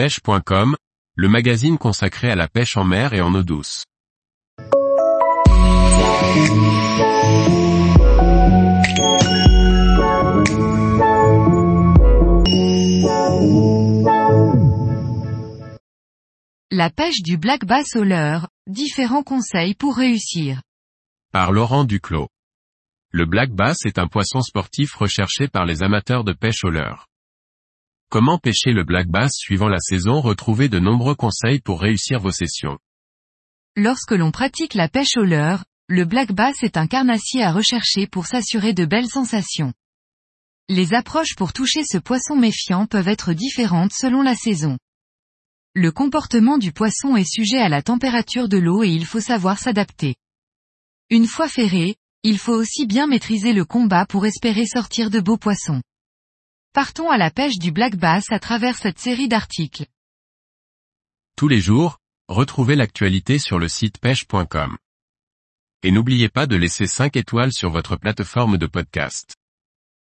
pêche.com, le magazine consacré à la pêche en mer et en eau douce. La pêche du black bass au leurre, différents conseils pour réussir. Par Laurent Duclos. Le black bass est un poisson sportif recherché par les amateurs de pêche au leurre. Comment pêcher le black bass suivant la saison Retrouvez de nombreux conseils pour réussir vos sessions. Lorsque l'on pratique la pêche au leurre, le black bass est un carnassier à rechercher pour s'assurer de belles sensations. Les approches pour toucher ce poisson méfiant peuvent être différentes selon la saison. Le comportement du poisson est sujet à la température de l'eau et il faut savoir s'adapter. Une fois ferré, il faut aussi bien maîtriser le combat pour espérer sortir de beaux poissons. Partons à la pêche du black bass à travers cette série d'articles. Tous les jours, retrouvez l'actualité sur le site pêche.com. Et n'oubliez pas de laisser 5 étoiles sur votre plateforme de podcast.